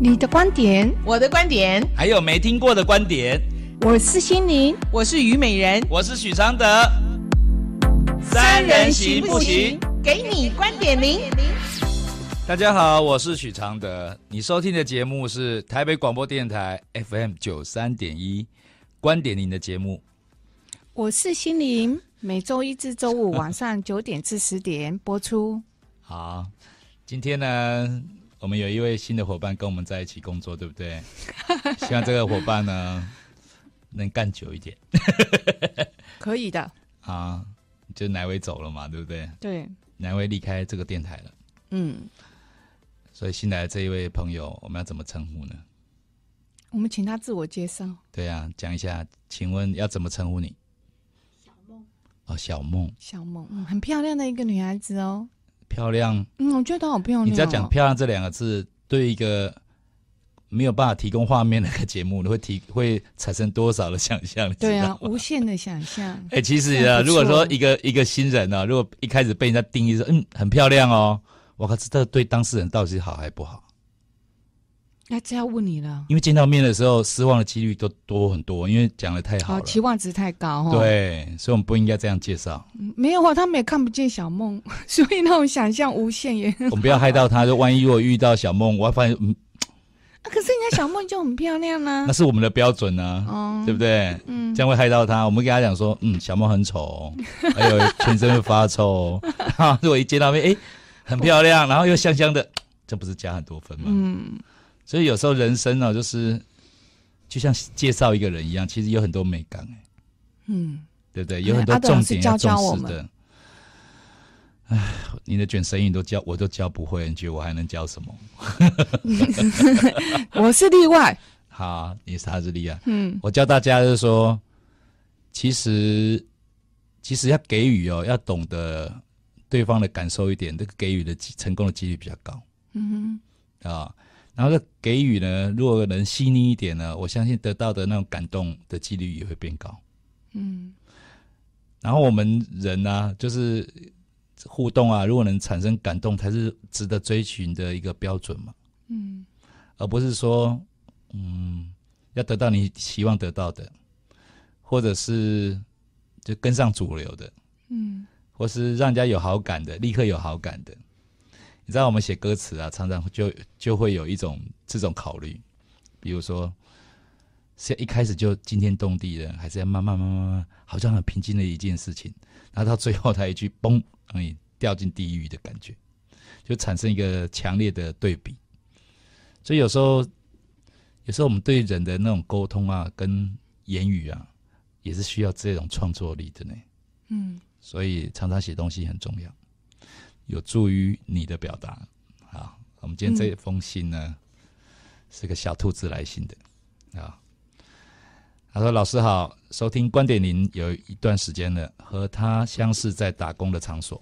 你的观点，我的观点，还有没听过的观点。我是心灵，我是虞美人，我是许常德。三人行不行？给你观点零。大家好，我是许常德。你收听的节目是台北广播电台 FM 九三点一观点零的节目。我是心灵，每周一至周五晚上九点至十点播出。好，今天呢，我们有一位新的伙伴跟我们在一起工作，对不对？希望这个伙伴呢能干久一点。可以的。啊，就哪位走了嘛，对不对？对，哪位离开这个电台了。嗯，所以新来的这一位朋友，我们要怎么称呼呢？我们请他自我介绍。对啊，讲一下，请问要怎么称呼你？小梦。哦，小梦。小梦，嗯，很漂亮的一个女孩子哦。漂亮。嗯，我觉得她好漂亮哦。你只要讲“漂亮”这两个字，对一个没有办法提供画面的节目，你会提会产生多少的想象？对啊，无限的想象。哎、欸，其实啊，如果说一个一个新人呢、啊，如果一开始被人家定义说“嗯，很漂亮哦”，我靠，这对当事人到底是好还不好？那这要问你了，因为见到面的时候失望的几率都多很多，因为讲的太好了，期望值太高哈。对，所以我们不应该这样介绍。没有啊，他们也看不见小梦，所以那种想象无限也。我们不要害到他，就万一如果遇到小梦，我要发现嗯，啊，可是人家小梦就很漂亮啊。那是我们的标准啊，哦、对不对？嗯，这样会害到他。我们跟他讲说，嗯，小梦很丑，还有全身会发臭。如果一见到面，哎，很漂亮，然后又香香的，这不是加很多分吗？嗯。所以有时候人生呢、啊，就是就像介绍一个人一样，其实有很多美感哎，嗯，对不对？有很多重点要重视的。哎，你的卷舌音都教，我都教不会，你觉得我还能教什么？我是例外。好，你是他是例外。嗯，我教大家就是说，其实其实要给予哦，要懂得对方的感受一点，这个给予的成功的几率比较高。嗯哼，啊。然后这给予呢，如果能细腻一点呢，我相信得到的那种感动的几率也会变高。嗯。然后我们人呢、啊，就是互动啊，如果能产生感动，才是值得追寻的一个标准嘛。嗯。而不是说，嗯，要得到你希望得到的，或者是就跟上主流的，嗯，或是让人家有好感的，立刻有好感的。你知道我们写歌词啊，常常就就会有一种这种考虑，比如说，是要一开始就惊天动地的，还是要慢慢慢慢慢，好像很平静的一件事情，然后到最后他一句“嘣”，让你掉进地狱的感觉，就产生一个强烈的对比。所以有时候，有时候我们对人的那种沟通啊，跟言语啊，也是需要这种创作力的呢。嗯，所以常常写东西很重要。有助于你的表达。好，我们今天这封信呢，嗯、是个小兔子来信的啊。他说：“老师好，收听观点零有一段时间了，和他相识在打工的场所。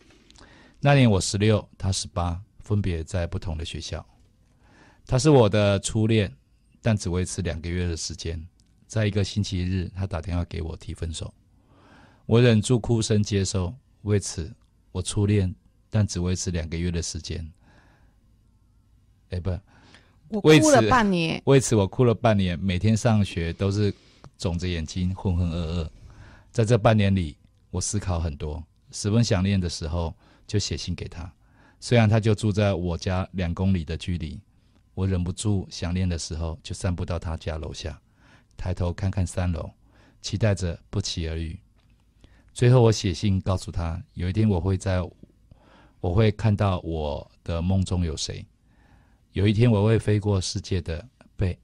那年我十六，他十八，分别在不同的学校。他是我的初恋，但只维持两个月的时间。在一个星期日，他打电话给我提分手，我忍住哭声接受。为此，我初恋。”但只维持两个月的时间，哎、欸，不，我哭了半年。为此，我哭了半年，每天上学都是肿着眼睛，浑浑噩噩。在这半年里，我思考很多，十分想念的时候就写信给他。虽然他就住在我家两公里的距离，我忍不住想念的时候就散步到他家楼下，抬头看看三楼，期待着不期而遇。最后，我写信告诉他，有一天我会在。我会看到我的梦中有谁，有一天我会飞过世界的背。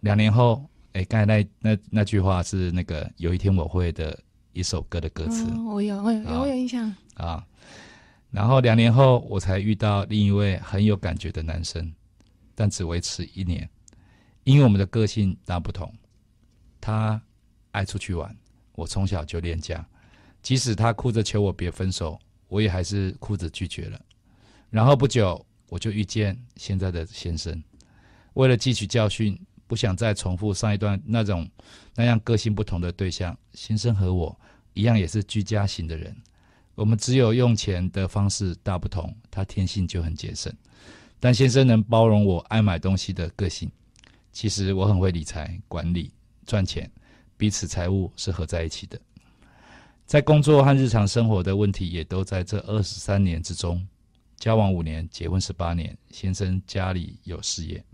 两年后，哎，刚才那那那句话是那个有一天我会的一首歌的歌词。哦、我有，我有，我有印象啊。然后两年后，我才遇到另一位很有感觉的男生，但只维持一年，因为我们的个性大不同。他爱出去玩，我从小就恋家，即使他哭着求我别分手。我也还是哭着拒绝了，然后不久我就遇见现在的先生。为了汲取教训，不想再重复上一段那种那样个性不同的对象，先生和我一样也是居家型的人。我们只有用钱的方式大不同，他天性就很节省，但先生能包容我爱买东西的个性。其实我很会理财、管理、赚钱，彼此财务是合在一起的。在工作和日常生活的问题也都在这二十三年之中。交往五年，结婚十八年，先生家里有事业，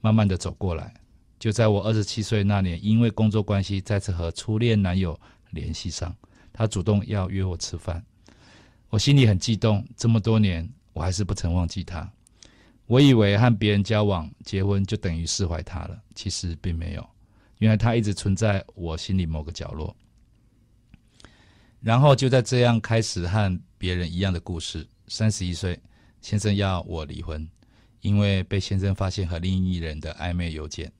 慢慢的走过来。就在我二十七岁那年，因为工作关系，再次和初恋男友联系上，他主动要约我吃饭，我心里很激动。这么多年，我还是不曾忘记他。我以为和别人交往、结婚就等于释怀他了，其实并没有。原来他一直存在我心里某个角落。然后就在这样开始和别人一样的故事。三十一岁，先生要我离婚，因为被先生发现和另一人的暧昧邮件。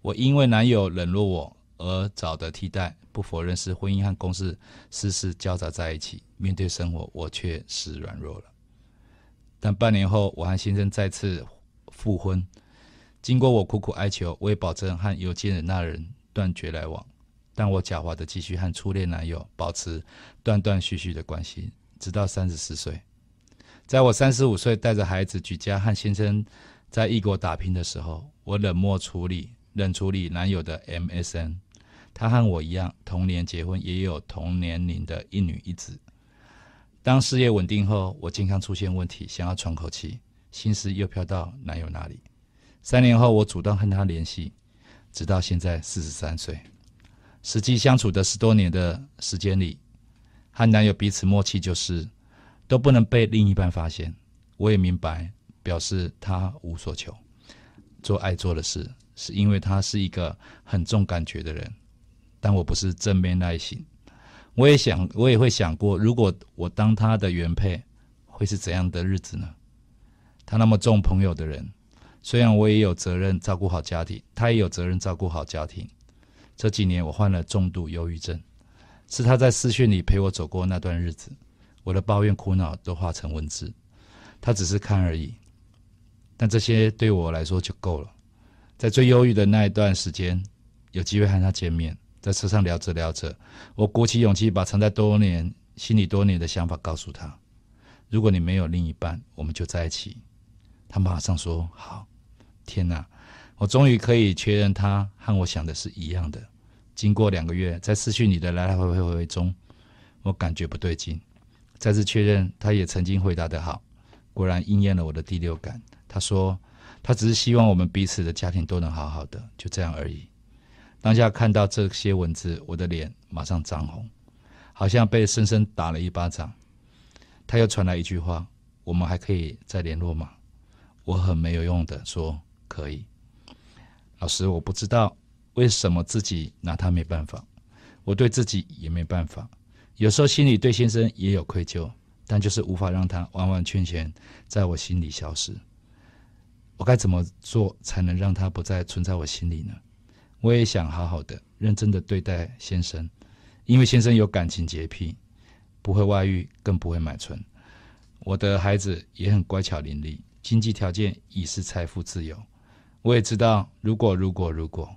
我因为男友冷落我而找的替代，不否认是婚姻和公事事事交杂在一起。面对生活，我却是软弱了。但半年后，我和先生再次复婚。经过我苦苦哀求，我也保证和邮件的那人断绝来往。但我狡猾的继续和初恋男友保持断断续续的关系，直到三十四岁。在我三十五岁带着孩子举家和先生在异国打拼的时候，我冷漠处理、冷处理男友的 MSN。他和我一样，同年结婚，也有同年龄的一女一子。当事业稳定后，我健康出现问题，想要喘口气，心思又飘到男友那里。三年后，我主动和他联系，直到现在四十三岁。实际相处的十多年的时间里，和男友彼此默契就是都不能被另一半发现。我也明白，表示他无所求，做爱做的事，是因为他是一个很重感觉的人。但我不是正面耐心。我也想，我也会想过，如果我当他的原配，会是怎样的日子呢？他那么重朋友的人，虽然我也有责任照顾好家庭，他也有责任照顾好家庭。这几年我患了重度忧郁症，是他在视讯里陪我走过那段日子，我的抱怨苦恼都化成文字，他只是看而已，但这些对我来说就够了。在最忧郁的那一段时间，有机会和他见面。在车上聊着聊着，我鼓起勇气把藏在多年心里多年的想法告诉他：“如果你没有另一半，我们就在一起。”他马上说：“好。”天哪，我终于可以确认他和我想的是一样的。经过两个月，在失去你的来来回回回回中，我感觉不对劲，再次确认他也曾经回答得好，果然应验了我的第六感。他说：“他只是希望我们彼此的家庭都能好好的，就这样而已。”当下看到这些文字，我的脸马上涨红，好像被深深打了一巴掌。他又传来一句话：“我们还可以再联络吗？”我很没有用的说：“可以。”老师，我不知道为什么自己拿他没办法，我对自己也没办法。有时候心里对先生也有愧疚，但就是无法让他完完全全在我心里消失。我该怎么做才能让他不再存在我心里呢？我也想好好的、认真的对待先生，因为先生有感情洁癖，不会外遇，更不会买春。我的孩子也很乖巧伶俐，经济条件已是财富自由。我也知道，如果如果如果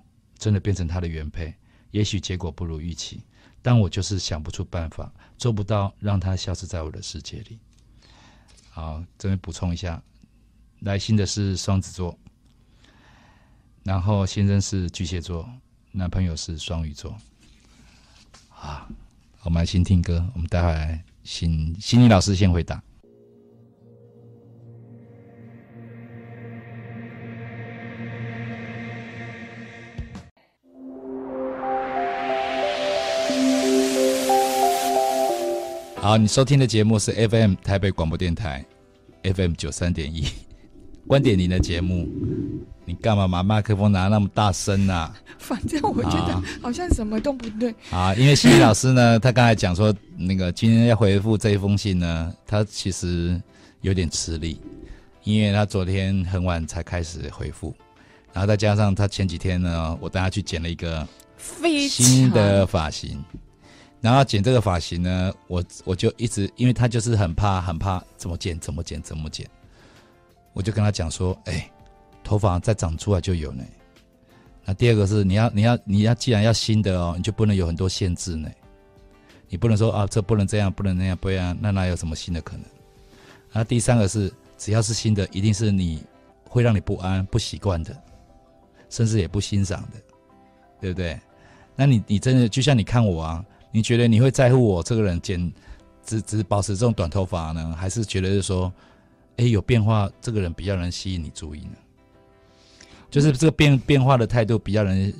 真的变成他的原配，也许结果不如预期。但我就是想不出办法，做不到让他消失在我的世界里。好，这边补充一下，来信的是双子座。然后先生是巨蟹座，男朋友是双鱼座。啊，我们来先听歌，我们待会来请心理老师先回答。好，你收听的节目是 FM 台北广播电台 FM 九三点一，观点您的节目。你干嘛把麦克风拿那么大声呢、啊？反正我觉得好像什么都不对。啊，因为西西老师呢，他刚才讲说，那个今天要回复这一封信呢，他其实有点吃力，因为他昨天很晚才开始回复，然后再加上他前几天呢，我带他去剪了一个新的发型，然后剪这个发型呢，我我就一直，因为他就是很怕很怕怎么剪怎么剪怎么剪，我就跟他讲说，哎、欸。头发再长出来就有呢。那第二个是你要你要你要既然要新的哦，你就不能有很多限制呢。你不能说啊，这不能这样，不能那样，不然那哪有什么新的可能？那第三个是只要是新的，一定是你会让你不安、不习惯的，甚至也不欣赏的，对不对？那你你真的就像你看我啊，你觉得你会在乎我这个人剪只只保持这种短头发呢，还是觉得是说，哎，有变化，这个人比较能吸引你注意呢？就是这个变变化的态度比较能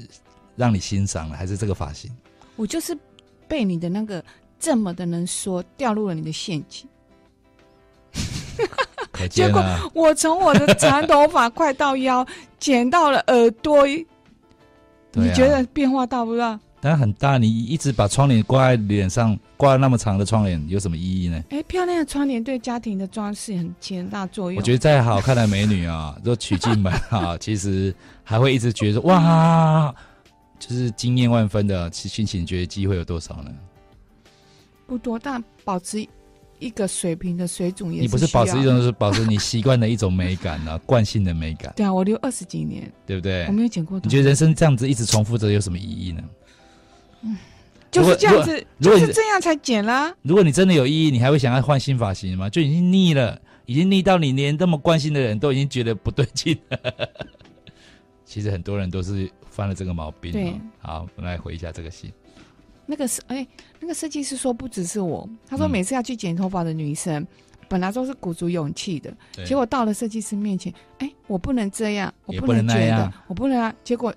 让你欣赏了，还是这个发型？我就是被你的那个这么的能说掉入了你的陷阱。结果我从我的长头发快到腰，剪到了耳朵，你觉得变化大不大？当然很大。你一直把窗帘挂在脸上，挂那么长的窗帘有什么意义呢？哎，漂亮的窗帘对家庭的装饰很起很大作用。我觉得再好看的美女啊，都娶进门啊，其实还会一直觉得哇，就是惊艳万分的心情，觉得机会有多少呢？不多，但保持。一个水平的水准也是，你不是保持一种，是保持你习惯的一种美感啊，惯性的美感。对啊，我留二十几年，对不对？我没有剪过。你觉得人生这样子一直重复着有什么意义呢？嗯，就是这样子，就是这样才剪啦。如果你真的有意义，你还会想要换新发型吗？就已经腻了，已经腻到你连这么关心的人都已经觉得不对劲了。其实很多人都是犯了这个毛病。对，好，我们来回一下这个戏。那个是哎，那个设计师说不只是我，他说每次要去剪头发的女生，嗯、本来都是鼓足勇气的，结果到了设计师面前，哎，我不能这样，我不能觉得，我不能啊。结果，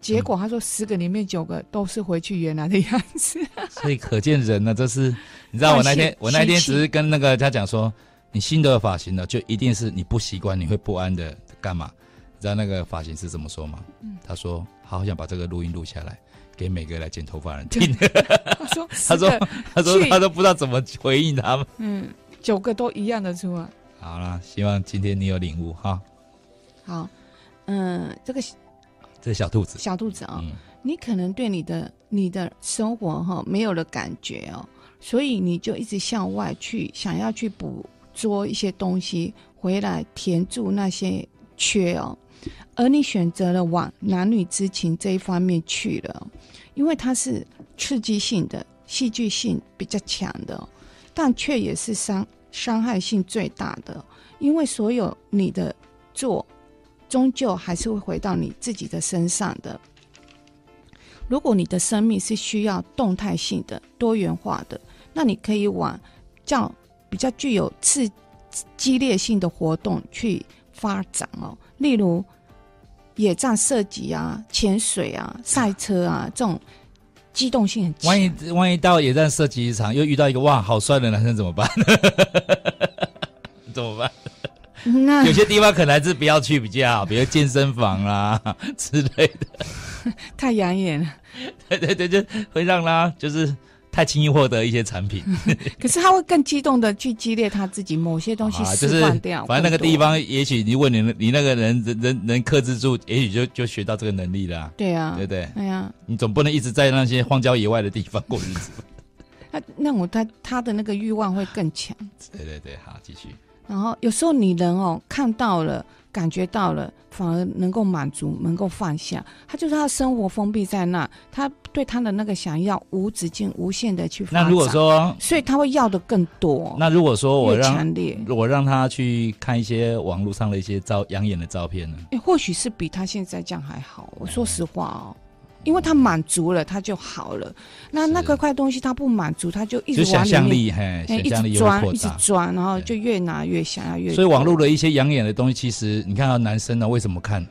结果他说十个里面九个都是回去原来的样子。所以可见人呢，这是你知道我那天我那天只是跟那个他讲说，你新的发型呢，就一定是你不习惯，你会不安的干嘛？你知道那个发型师怎么说吗？嗯、他说好想把这个录音录下来。给每个来剪头发的人听。他说：“他说，他说，他都不知道怎么回应他们。嗯，九个都一样的出来。好了，希望今天你有领悟哈。好，嗯，这个这小兔子，小兔子啊、哦，嗯、你可能对你的你的生活哈、哦、没有了感觉哦，所以你就一直向外去想要去捕捉一些东西回来填住那些缺哦。”而你选择了往男女之情这一方面去了，因为它是刺激性的、戏剧性比较强的，但却也是伤伤害性最大的。因为所有你的做，终究还是会回到你自己的身上的。如果你的生命是需要动态性的、多元化的，那你可以往较比较具有刺激烈性的活动去发展哦，例如。野战射击啊，潜水啊，赛车啊，这种机动性很强。万一万一到野战射击场又遇到一个哇好帅的男生怎么办？怎么办？那有些地方可能还是不要去比较好，比如健身房啦 之类的。太养眼了。对对对，就会让他就是。太轻易获得一些产品，可是他会更激动的去激烈他自己某些东西释放掉。啊就是、反正那个地方，也许你问你你那个人人能能克制住，也许就就学到这个能力了、啊。对啊，对不对？对啊，你总不能一直在那些荒郊野外的地方过日子。那那我他他的那个欲望会更强。对对对，好，继续。然后有时候你人哦看到了。感觉到了，反而能够满足，能够放下。他就是他生活封闭在那，他对他的那个想要无止境、无限的去。那如果说，所以他会要的更多。那如果说我让强烈，我让他去看一些网络上的一些照养眼的照片呢？诶，或许是比他现在这样还好。我说实话哦。因为他满足了，他就好了。那那个块东西他不满足，他就一直往里面，嘿，一直钻，一直钻，然后就越拿越想要越。所以网络的一些养眼的东西，其实你看到男生呢，为什么看？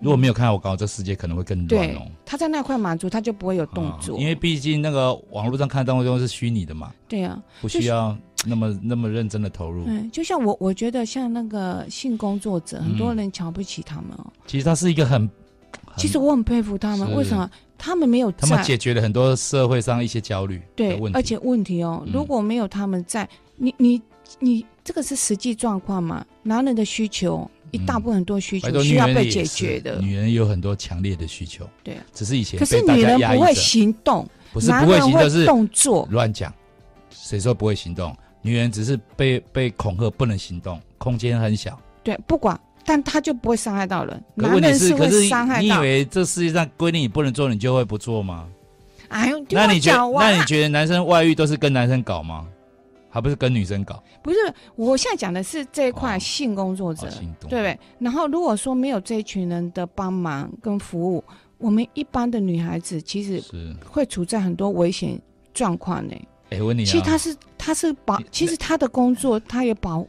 如果没有看到我搞这世界可能会更乱哦。他在那块满足，他就不会有动作。因为毕竟那个网络上看到的东西是虚拟的嘛。对啊，不需要那么那么认真的投入。嗯，就像我，我觉得像那个性工作者，很多人瞧不起他们哦。其实他是一个很。其实我很佩服他们，是为什么他们没有在？他们解决了很多社会上一些焦虑。对，而且问题哦，嗯、如果没有他们在，你你你，这个是实际状况嘛？男人的需求一大部分很多需求需要被解决的。女人有很多强烈的需求，对、啊，只是以前可是女人不会行动，不是不会行动，是动作乱讲。谁说不会行动？女人只是被被恐吓，不能行动，空间很小。对，不管。但他就不会伤害到人，男人是会伤害到。你以为这世界上规定你不能做，你就会不做吗？哎呦，那你觉得？那你觉得男生外遇都是跟男生搞吗？还不是跟女生搞？不是，我现在讲的是这一块性工作者，哦哦、对不对？然后如果说没有这一群人的帮忙跟服务，我们一般的女孩子其实是会处在很多危险状况呢。哎，问你，其实他是他是保，其实他的工作他也保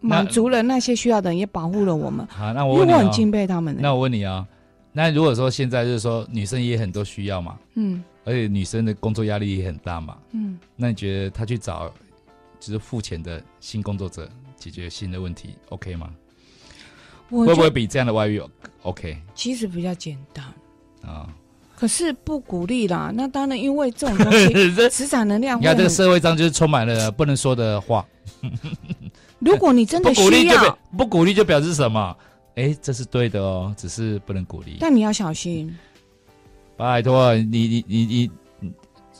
满足了那些需要的人，也保护了我们。好，那我问你、哦、因为我很敬佩他们。那我问你啊、哦，那如果说现在就是说女生也很多需要嘛，嗯，而且女生的工作压力也很大嘛，嗯，那你觉得她去找就是付钱的新工作者解决新的问题，OK 吗？会不会比这样的外遇 OK？其实比较简单啊。可是不鼓励啦，那当然，因为这种东西，磁场能量。你看这个社会上就是充满了不能说的话。如果你真的需要，不鼓励就不鼓励就表示什么？哎，这是对的哦，只是不能鼓励。但你要小心。拜托你，你你你你，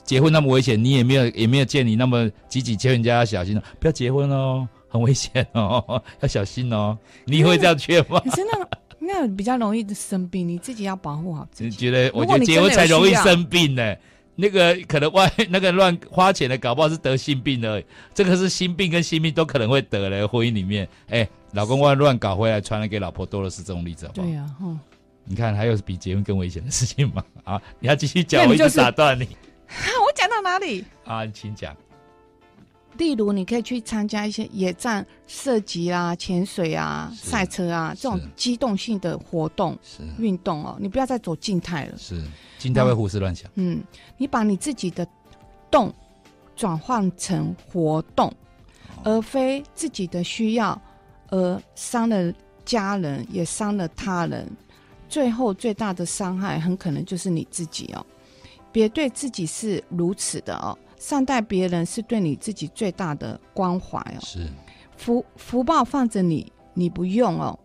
结婚那么危险，你也没有也没有见你那么积极，劝人家要小心哦，不要结婚哦，很危险哦，要小心哦。你会这样劝吗？真的。那比较容易生病，你自己要保护好自己。你觉得？我觉得结婚才容易生病呢、欸。那个可能外 那个乱花钱的，搞不好是得性病的。这个是心病跟性病都可能会得嘞。婚姻里面，哎、欸，老公外乱搞回来，传染给老婆多的是这种例子好不好？对呀、啊，哼。你看还有比结婚更危险的事情吗？啊，你要继续讲，我一直打断你。我讲到哪里？啊，请讲。例如，你可以去参加一些野战射击啊、潜水啊、赛车啊这种机动性的活动、运动哦。你不要再走静态了，是静态会胡思乱想。嗯，你把你自己的动转换成活动，哦，而非自己的需要而伤了家人，也伤了他人。最后最大的伤害很可能就是你自己哦。别对自己是如此的哦。善待别人是对你自己最大的关怀哦。是，福福报放着你，你不用哦。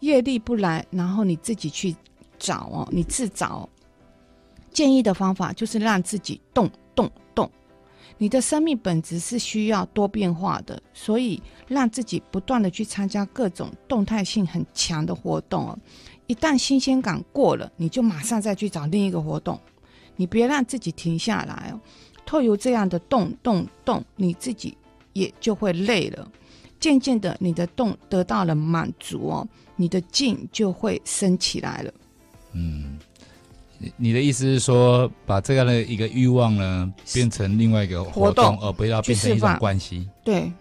业力不来，然后你自己去找哦，你自找。建议的方法就是让自己动动动。你的生命本质是需要多变化的，所以让自己不断的去参加各种动态性很强的活动哦。一旦新鲜感过了，你就马上再去找另一个活动。你别让自己停下来哦。透由这样的动动动，你自己也就会累了。渐渐的，你的动得到了满足哦，你的静就会升起来了。嗯，你的意思是说，把这样的一个欲望呢，变成另外一个活动，而不要变成一种关系。对，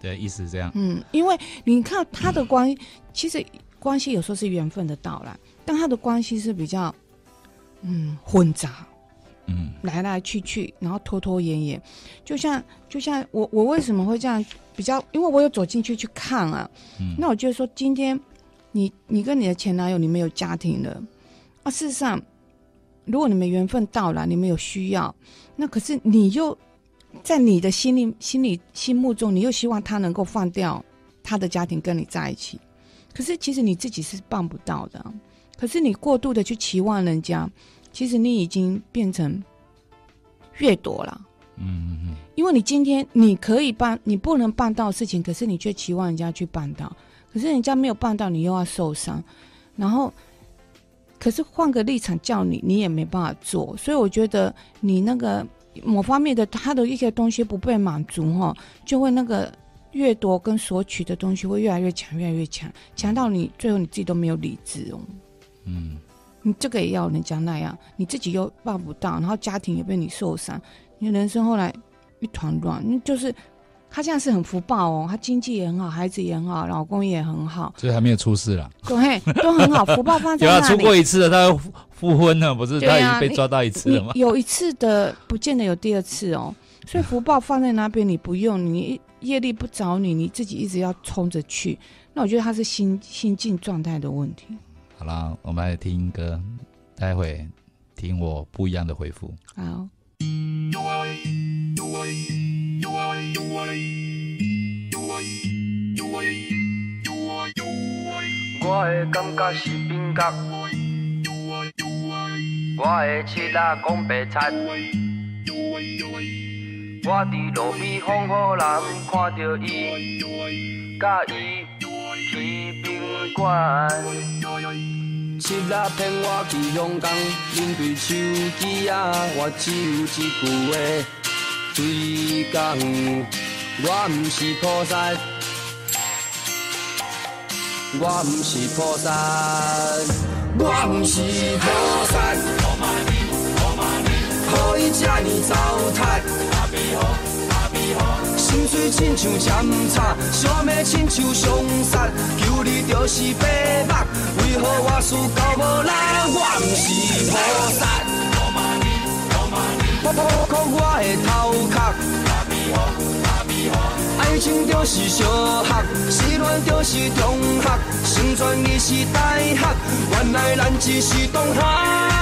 对，意思是这样。嗯，因为你看他的关系，嗯，其实关系有时候是缘分的到来，但他的关系是比较嗯混杂。嗯，来来去去，然后拖拖延延，就像就像我我为什么会这样比较？因为我有走进去去看啊。嗯，那我觉得说，今天你你跟你的前男友，你们有家庭了啊。事实上，如果你们缘分到了，你们有需要，那可是你又在你的心里心里心目中，你又希望他能够放掉他的家庭跟你在一起。可是其实你自己是办不到的。可是你过度的去期望人家。其实你已经变成掠夺了，嗯嗯嗯，因为你今天你可以办，你不能办到的事情，可是你却期望人家去办到，可是人家没有办到，你又要受伤，然后，可是换个立场叫你，你也没办法做，所以我觉得你那个某方面的他的一些东西不被满足哈，就会那个掠夺跟索取的东西会越来越强，越来越强，强到你最后你自己都没有理智哦，嗯。你这个也要人家那样，你自己又办不到，然后家庭也被你受伤，你人生后来一团乱。那就是他现在是很福报哦，他经济也很好，孩子也很好，老公也很好，所以还没有出事啦。对，都很好，福报放在那里。有啊出过一次了，他复婚了，不是？他已经被抓到一次了吗？有一次的，不见得有第二次哦。所以福报放在那边，你不用，你业力不找你，你自己一直要冲着去。那我觉得他是心心境状态的问题。好啦，我们来听歌，待会听我不一样的回复。好。我的感觉是冰角，我的七仔讲白菜，我伫路边风雨人看到伊，甲伊去宾馆。七仔骗我去香港，饮醉手机啊，我只有一句话，随讲。我毋是菩萨，我毋是菩萨，我毋是菩萨。何以这呢糟蹋？心水亲像针插，小妹亲像上山，求你就是白目，为何我事到无力？我不是菩萨，我破苦我的头壳。爱情就是小学，失恋就是中学，成全你是大学，原来咱只是同学。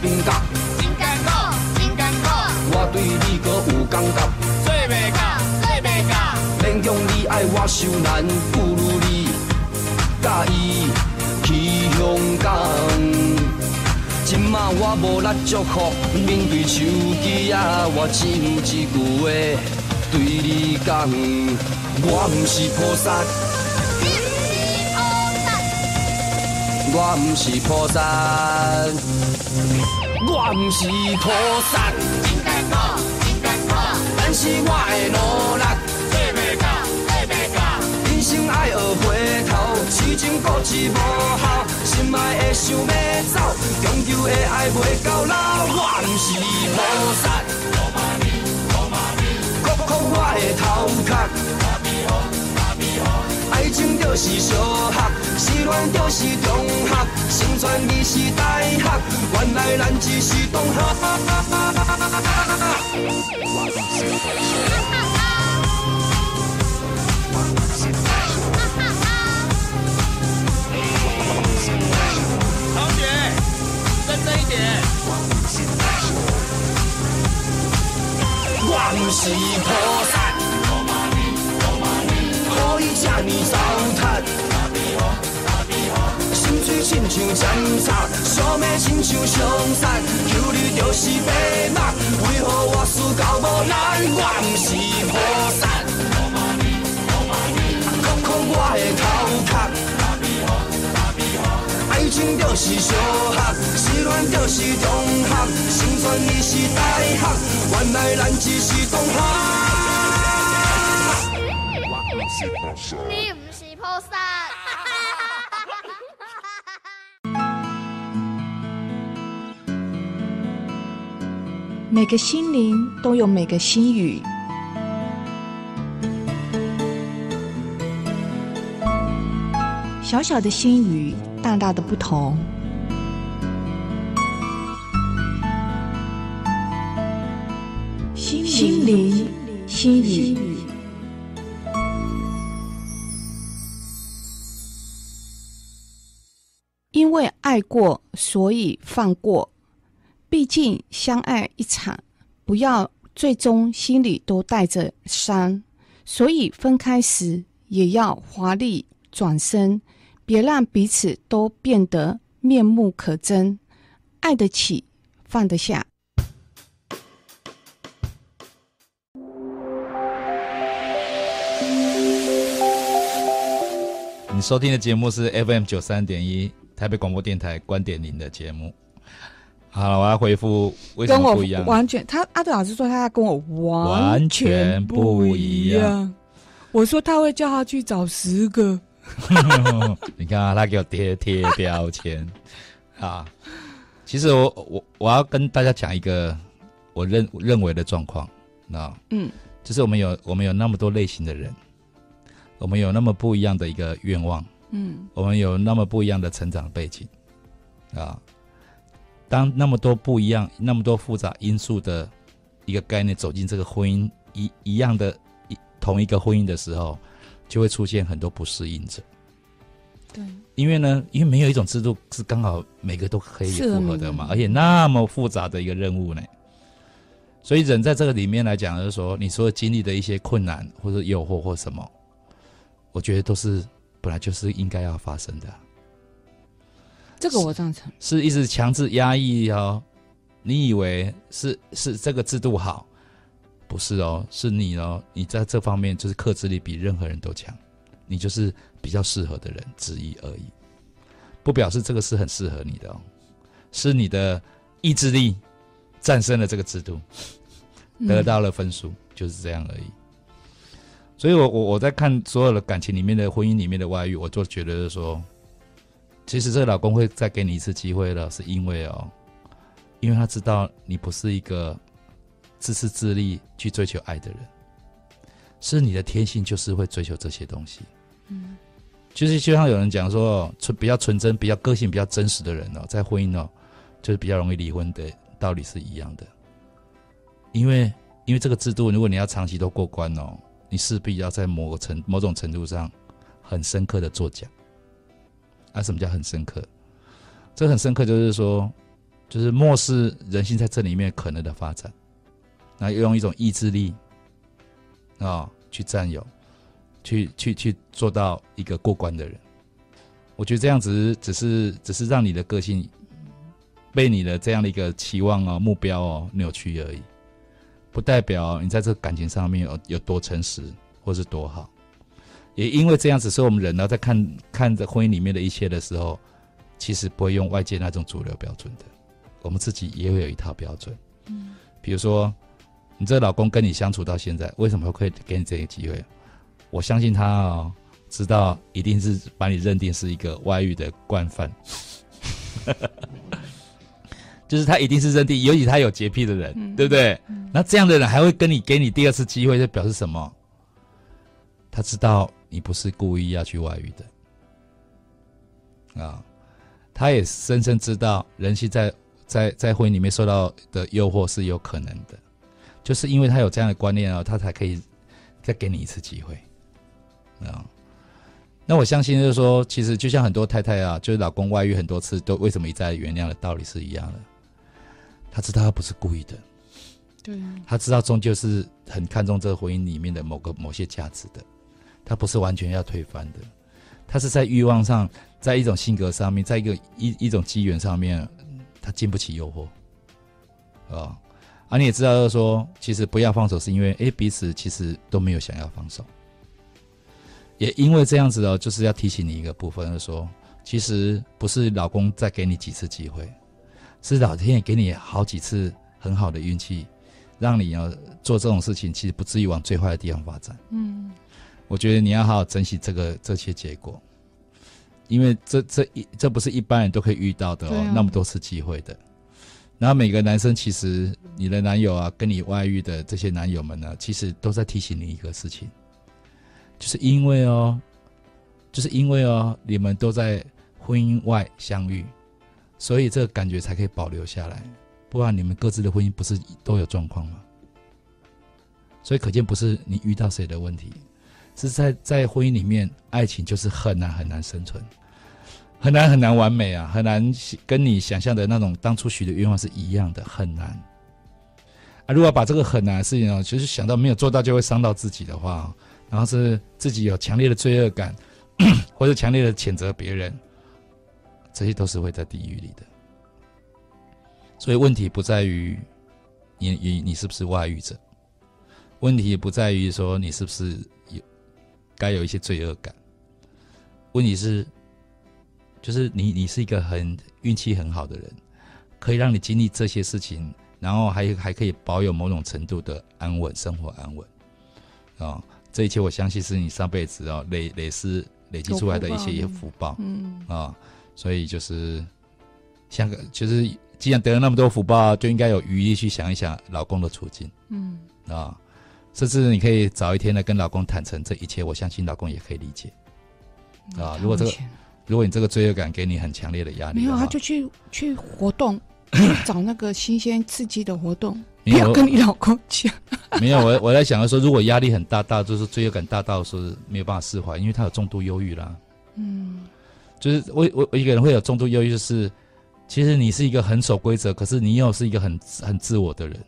感觉是冰角。我对你阁有感觉，做袂到，做袂到。勉强你爱我受难，不如你甲伊去香港。今麦我无力祝福，面对手机啊，我只有一句话对你讲：我毋是菩萨，我毋是菩萨，我毋是菩萨。但是我的努力，做袂到，做袂到。人生爱学回头，痴情固执无效，心爱的想要走，终究会爱袂到老。我毋是菩萨，哭哭我的头壳。爱情就是小学，是乱就是中学，成全你是大学，原来咱只是同学。认真一点。我不是菩萨，何以这呢糟蹋？心水亲像针插，小妹亲像上山，求你就是白目，为何我事到无力？我不是菩萨，哭哭我的头壳。爱情就是小学，失恋就是中学，成全你是大学，原来咱只是同学。每个心灵都有每个心语，小小的心语。大大的不同，心灵心语。因为爱过，所以放过。毕竟相爱一场，不要最终心里都带着伤，所以分开时也要华丽转身。别让彼此都变得面目可憎，爱得起，放得下。你收听的节目是 FM 九三点一台北广播电台观点您的节目。好了，我要回复为什么不一样？完全，他阿德老师说他要跟我完全不一样。我说他会叫他去找十个。你看啊，他给我贴贴标签 啊！其实我我我要跟大家讲一个我认认为的状况，啊嗯，就是我们有我们有那么多类型的人，我们有那么不一样的一个愿望，嗯，我们有那么不一样的成长背景啊。当那么多不一样、那么多复杂因素的一个概念走进这个婚姻一一样的一同一个婚姻的时候。就会出现很多不适应者，对，因为呢，因为没有一种制度是刚好每个都可以符合的嘛，而且那么复杂的一个任务呢，所以人在这个里面来讲，就是说，你所经历的一些困难或者诱惑或什么，我觉得都是本来就是应该要发生的。这个我赞成，是一直强制压抑哦，你以为是是这个制度好，不是哦，是你哦，你在这方面就是克制力比任何人都强，你就是比较适合的人之一而已，不表示这个是很适合你的哦，是你的意志力战胜了这个制度，得到了分数，嗯、就是这样而已。所以我我我在看所有的感情里面的婚姻里面的外遇，我就觉得说，其实这个老公会再给你一次机会了，是因为哦。因为他知道你不是一个自私自利去追求爱的人，是你的天性就是会追求这些东西。嗯，就是就像有人讲说，纯比较纯真、比较个性、比较真实的人哦，在婚姻哦，就是比较容易离婚的道理是一样的。因为因为这个制度，如果你要长期都过关哦，你势必要在某个程某种程度上很深刻的作假。啊，什么叫很深刻？这很深刻就是说。就是漠视人性在这里面可能的发展，那用一种意志力啊、去占有，去去去做到一个过关的人。我觉得这样子只是只是让你的个性被你的这样的一个期望哦目标哦扭曲而已，不代表你在这感情上面有有多诚实或是多好。也因为这样子，所以我们人呢在看看着婚姻里面的一切的时候，其实不会用外界那种主流标准的。我们自己也会有一套标准，嗯，比如说，你这老公跟你相处到现在，为什么会给你这个机会？我相信他哦，知道一定是把你认定是一个外遇的惯犯，就是他一定是认定，尤其他有洁癖的人，嗯、对不对？嗯、那这样的人还会跟你给你第二次机会，就表示什么？他知道你不是故意要去外遇的，啊，他也深深知道人性在。在在婚姻里面受到的诱惑是有可能的，就是因为他有这样的观念啊，他才可以再给你一次机会啊。那我相信就是说，其实就像很多太太啊，就是老公外遇很多次，都为什么一再原谅的道理是一样的。他知道他不是故意的，对，他知道终究是很看重这个婚姻里面的某个某些价值的，他不是完全要推翻的，他是在欲望上，在一种性格上面，在一个一一种机缘上面。他经不起诱惑，啊，啊，你也知道，就是说，其实不要放手，是因为，哎，彼此其实都没有想要放手，也因为这样子哦，就是要提醒你一个部分，就是说，其实不是老公再给你几次机会，是老天爷给你好几次很好的运气，让你要做这种事情，其实不至于往最坏的地方发展。嗯，我觉得你要好好珍惜这个这些结果。因为这这一这不是一般人都可以遇到的哦，啊、那么多次机会的。然后每个男生其实你的男友啊，跟你外遇的这些男友们呢，其实都在提醒你一个事情，就是因为哦，就是因为哦，你们都在婚姻外相遇，所以这个感觉才可以保留下来。不然你们各自的婚姻不是都有状况吗？所以可见不是你遇到谁的问题，是在在婚姻里面，爱情就是很难很难生存。很难很难完美啊，很难跟你想象的那种当初许的愿望是一样的，很难。啊，如果把这个很难的事情哦，其实想到没有做到就会伤到自己的话，然后是自己有强烈的罪恶感，或者强烈的谴责别人，这些都是会在地狱里的。所以问题不在于你你你是不是外遇者，问题不在于说你是不是该有一些罪恶感，问题是。就是你，你是一个很运气很好的人，可以让你经历这些事情，然后还还可以保有某种程度的安稳，生活安稳啊、哦。这一切我相信是你上辈子哦累累是累积出来的一些福报，嗯啊、哦，所以就是像个，就是既然得了那么多福报，就应该有余力去想一想老公的处境，嗯啊、哦，甚至你可以早一天来跟老公坦诚这一切，我相信老公也可以理解啊。如果这个。如果你这个罪恶感给你很强烈的压力，没有，他就去去活动，去找那个新鲜刺激的活动，不要跟你老公讲。没有，我我在想说，如果压力很大，大就是罪恶感大到是没有办法释怀，因为他有重度忧郁啦。嗯，就是我我我一个人会有重度忧郁，就是其实你是一个很守规则，可是你又是一个很很自我的人，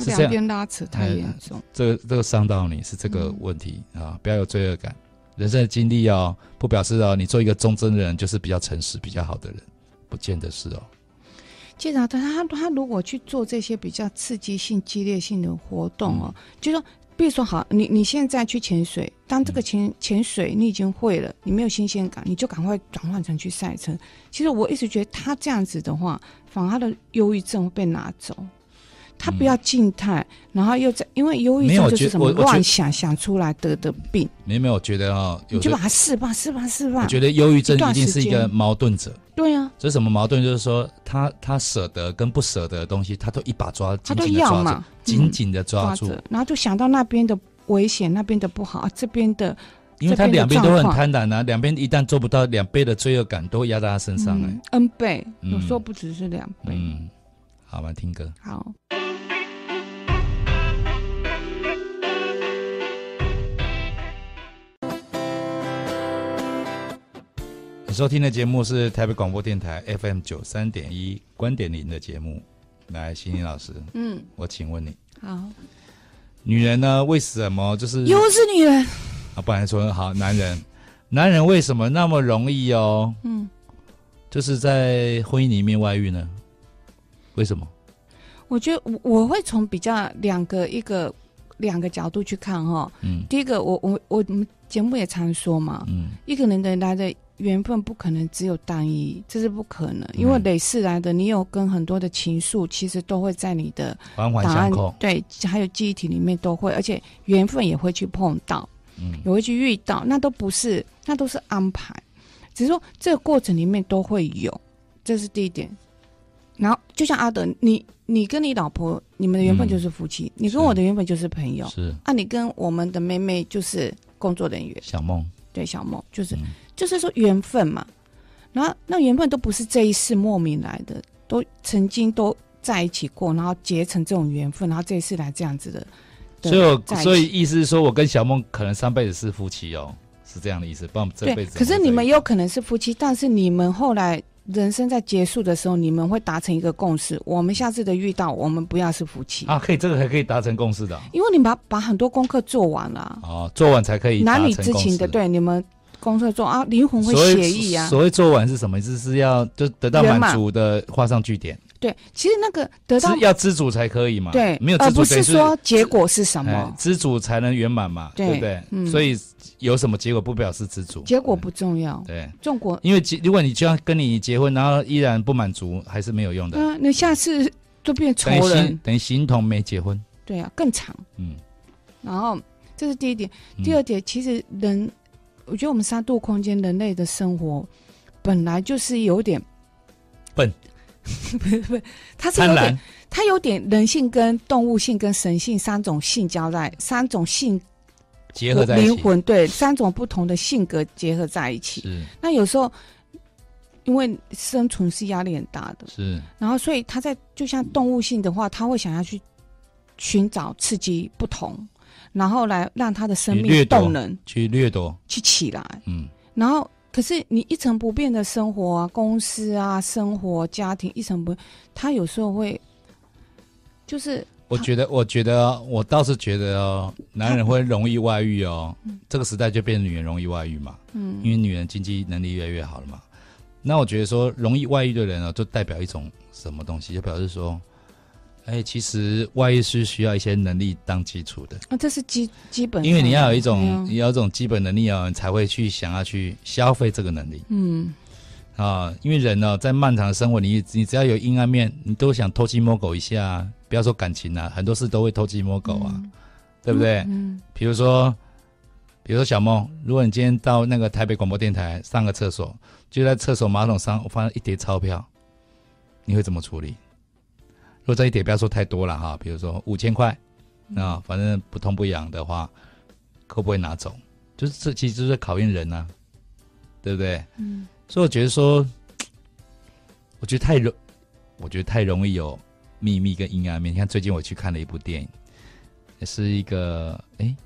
是这样，两边拉扯太严重，这个这个伤到你是这个问题啊，不要有罪恶感。人生的经历哦，不表示哦，你做一个忠贞的人就是比较诚实、比较好的人，不见得是哦。介绍他，他他如果去做这些比较刺激性、激烈性的活动哦，嗯、就说，比如说好，你你现在去潜水，当这个潜潜水你已经会了，你没有新鲜感，你就赶快转换成去赛车。其实我一直觉得他这样子的话，反而他的忧郁症会被拿走。他不要静态，嗯、然后又在，因为忧郁症就是什么乱想想出来得的病。没有没有，我觉得啊，你就把它释放释放释放。我觉得忧郁症一定是一个矛盾者。对啊，这是什么矛盾？就是说他他舍得跟不舍得的东西，他都一把抓，紧紧的抓住，他都要嘛，紧紧的抓住，然后就想到那边的危险，那边的不好，啊、这边的，因为他两边都很贪婪啊，两边一旦做不到，两倍的罪恶感都会压在他身上哎、欸嗯、，n 倍，有时候不只是两倍。嗯，好吧，听歌。好。收听的节目是台北广播电台 FM 九三点一观点零的节目，来，欣欣老师，嗯，我请问你，好，女人呢？为什么就是又是女人啊？不然说好，男人，男人为什么那么容易哦？嗯，就是在婚姻里面外遇呢？为什么？我觉得我我会从比较两个一个两个角度去看哈。嗯，第一个，我我我们节目也常说嘛，嗯，一个人的来的。缘分不可能只有单一，这是不可能，因为累世来的，你有跟很多的情愫，其实都会在你的环环相扣，对，还有记忆体里面都会，而且缘分也会去碰到，嗯，也会去遇到，那都不是，那都是安排，只是说这个过程里面都会有，这是第一点。然后就像阿德，你你跟你老婆，你们的缘分就是夫妻，嗯、你跟我的缘分就是朋友，是。啊，你跟我们的妹妹就是工作人员，小梦。对，小梦就是，嗯、就是说缘分嘛，然后那缘分都不是这一世莫名来的，都曾经都在一起过，然后结成这种缘分，然后这一次来这样子的。所以我，所以意思是说，我跟小梦可能上辈子是夫妻哦，是这样的意思。不然这辈子对，可是你们有可能是夫妻，但是你们后来人生在结束的时候，你们会达成一个共识：我们下次的遇到，我们不要是夫妻啊。可以，这个还可以达成共识的，因为你把把很多功课做完了哦，做完才可以男女之情的，对你们。功课做啊，灵魂会协议啊。所谓做完是什么意思？是要就得到满足的画上句点。对，其实那个得到要知足才可以嘛。对，没有知不是说结果是什么，知足才能圆满嘛，对不对？嗯。所以有什么结果不表示知足，结果不重要。对，中国因为结如果你就要跟你结婚，然后依然不满足，还是没有用的。嗯，你下次就变仇人，等于形同没结婚。对啊，更长。嗯。然后这是第一点，第二点，其实人。我觉得我们三度空间人类的生活本来就是有点笨，不是不是，它是有点，它有点人性跟动物性跟神性三种性交在三种性结合在一起，灵魂对三种不同的性格结合在一起。是，那有时候因为生存是压力很大的，是，然后所以他在就像动物性的话，他会想要去寻找刺激不同。然后来让他的生命动能去掠夺，去起来。嗯，然后可是你一成不变的生活啊，公司啊，生活家庭一成不变，他有时候会就是。我觉得，我觉得，我倒是觉得哦，男人会容易外遇哦。嗯，这个时代就变成女人容易外遇嘛。嗯，因为女人经济能力越来越好了嘛。那我觉得说容易外遇的人呢，就代表一种什么东西？就表示说。哎，其实外遇是需要一些能力当基础的啊，这是基基本，因为你要有一种，嗯、你要有一种基本能力哦，你才会去想要去消费这个能力。嗯，啊，因为人呢、哦，在漫长的生活里，你只要有阴暗面，你都想偷鸡摸狗一下。不要说感情啊，很多事都会偷鸡摸狗啊，嗯、对不对？嗯，比如说，比如说小梦，如果你今天到那个台北广播电台上个厕所，就在厕所马桶上，我发现一叠钞票，你会怎么处理？如果这一点不要说太多了哈，比如说五千块，啊，反正不痛不痒的话，可不可以拿走？就是这其实就是考验人呐、啊，对不对？嗯。所以我觉得说，我觉得太容，我觉得太容易有秘密跟阴暗面。你看最近我去看了一部电影，也是一个哎，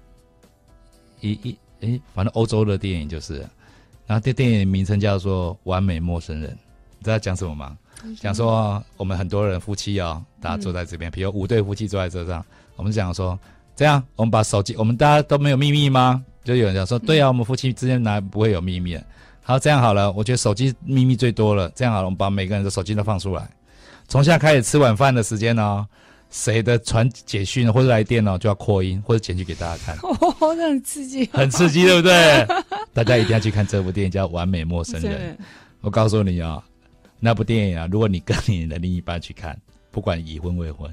一一哎，反正欧洲的电影就是，然后这电影名称叫做《完美陌生人》，你知道讲什么吗？讲说我们很多人夫妻哦，大家坐在这边，比如五对夫妻坐在这上，我们讲说这样，我们把手机，我们大家都没有秘密吗？就有人讲说，对啊，我们夫妻之间哪不会有秘密？好，这样好了，我觉得手机秘密最多了。这样好了，我们把每个人的手机都放出来，从现在开始吃晚饭的时间哦，谁的传简讯或者来电哦，就要扩音或者剪辑给大家看。哦，这很刺激，很刺激，对不对？大家一定要去看这部电影，叫《完美陌生人》。我告诉你啊、哦，那部电影啊，如果你跟你的另一半去看，不管已婚未婚，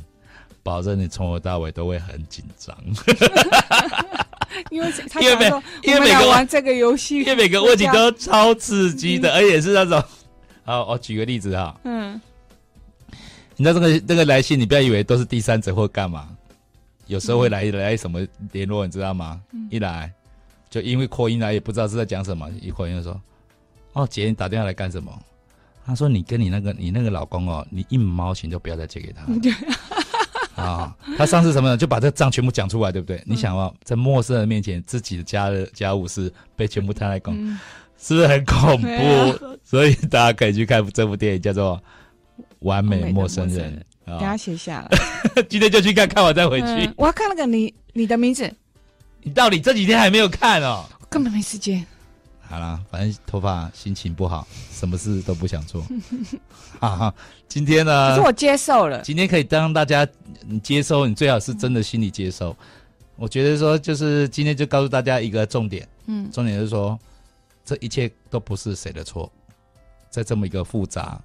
保证你从头到尾都会很紧张。因为他因为每因为每个玩这个游戏，因为每个问题都超刺激的，而且是那种。好，我举个例子哈。嗯。你知道这个这个来信，你不要以为都是第三者或干嘛，有时候会来来什么联络，你知道吗？一来就因为扩音来，也不知道是在讲什么，一扩音就说：“哦，姐，你打电话来干什么？”他说：“你跟你那个你那个老公哦，你一毛钱就不要再借给他。”啊，他上次什么呢？就把这个账全部讲出来，对不对？嗯、你想哦，在陌生人面前，自己的家的家务事被全部摊来讲，嗯、是不是很恐怖？啊、所以大家可以去看这部电影，叫做《完美陌生人》。等下写下来，今天就去看看完再回去。嗯、我要看那个你你的名字，你到底这几天还没有看哦？根本没时间。好啦，反正头发心情不好，什么事都不想做。哈哈，今天呢？可是我接受了。今天可以当大家你接受，你最好是真的心理接受。嗯、我觉得说，就是今天就告诉大家一个重点。嗯，重点就是说，这一切都不是谁的错。在这么一个复杂、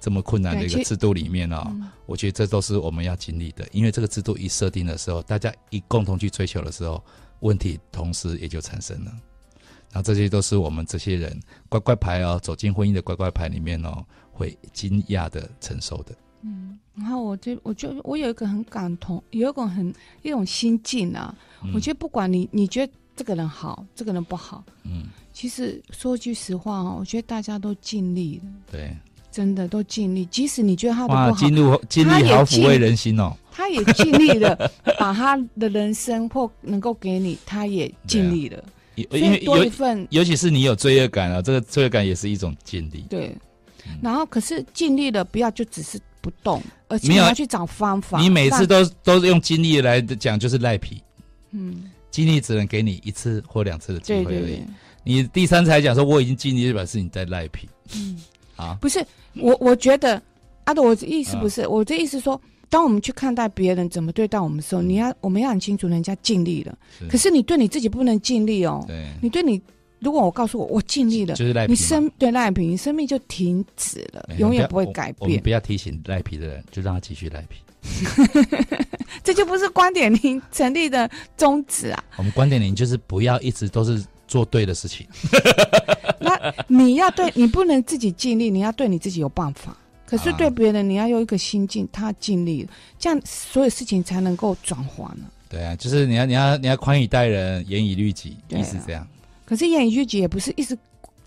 这么困难的一个制度里面哦，嗯、我觉得这都是我们要经历的。因为这个制度一设定的时候，大家一共同去追求的时候，问题同时也就产生了。然后这些都是我们这些人乖乖牌哦，走进婚姻的乖乖牌里面哦，会惊讶的承受的。嗯，然后我就我就我有一个很感同，有一种很一种心境啊。嗯、我觉得不管你你觉得这个人好，这个人不好，嗯，其实说句实话哦，我觉得大家都尽力了。对，真的都尽力。即使你觉得他的不好，尽力尽力好抚慰人心哦。他也尽力了，把他的人生或能够给你，他也尽力了。因为多一份，尤其是你有罪恶感啊，这个罪恶感也是一种尽力。对，嗯、然后可是尽力了，不要就只是不动，而且你要去找方法。你每次都都是用尽力来讲，就是赖皮。嗯，尽力只能给你一次或两次的机会而已。对对对，你第三次还讲说我已经尽力，就表示你在赖皮。嗯，啊，不是我，我觉得阿朵，我的意思不是，啊、我的意思说。当我们去看待别人怎么对待我们的时候，你要我们要很清楚，人家尽力了。是可是你对你自己不能尽力哦。对。你对你，如果我告诉我我尽力了，就是赖皮。你生对赖皮，你生命就停止了，永远不会改变。我们不要提醒赖皮的人，就让他继续赖皮。这就不是观点零成立的宗旨啊。我们观点零就是不要一直都是做对的事情。那你要对你不能自己尽力，你要对你自己有办法。可是对别人，你要有一个心境，他尽力了，这样所有事情才能够转化呢。对啊，就是你要你要你要宽以待人，严以律己，意思这样。可是严以律己也不是一直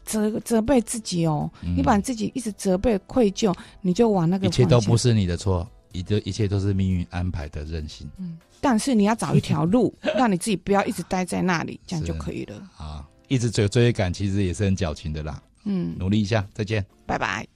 责责备自己哦，嗯、你把自己一直责备愧疚，你就往那个。一切都不是你的错，一都一切都是命运安排的任性。嗯，但是你要找一条路，让你自己不要一直待在那里，这样就可以了。啊，一直追追赶，其实也是很矫情的啦。嗯，努力一下，再见，拜拜。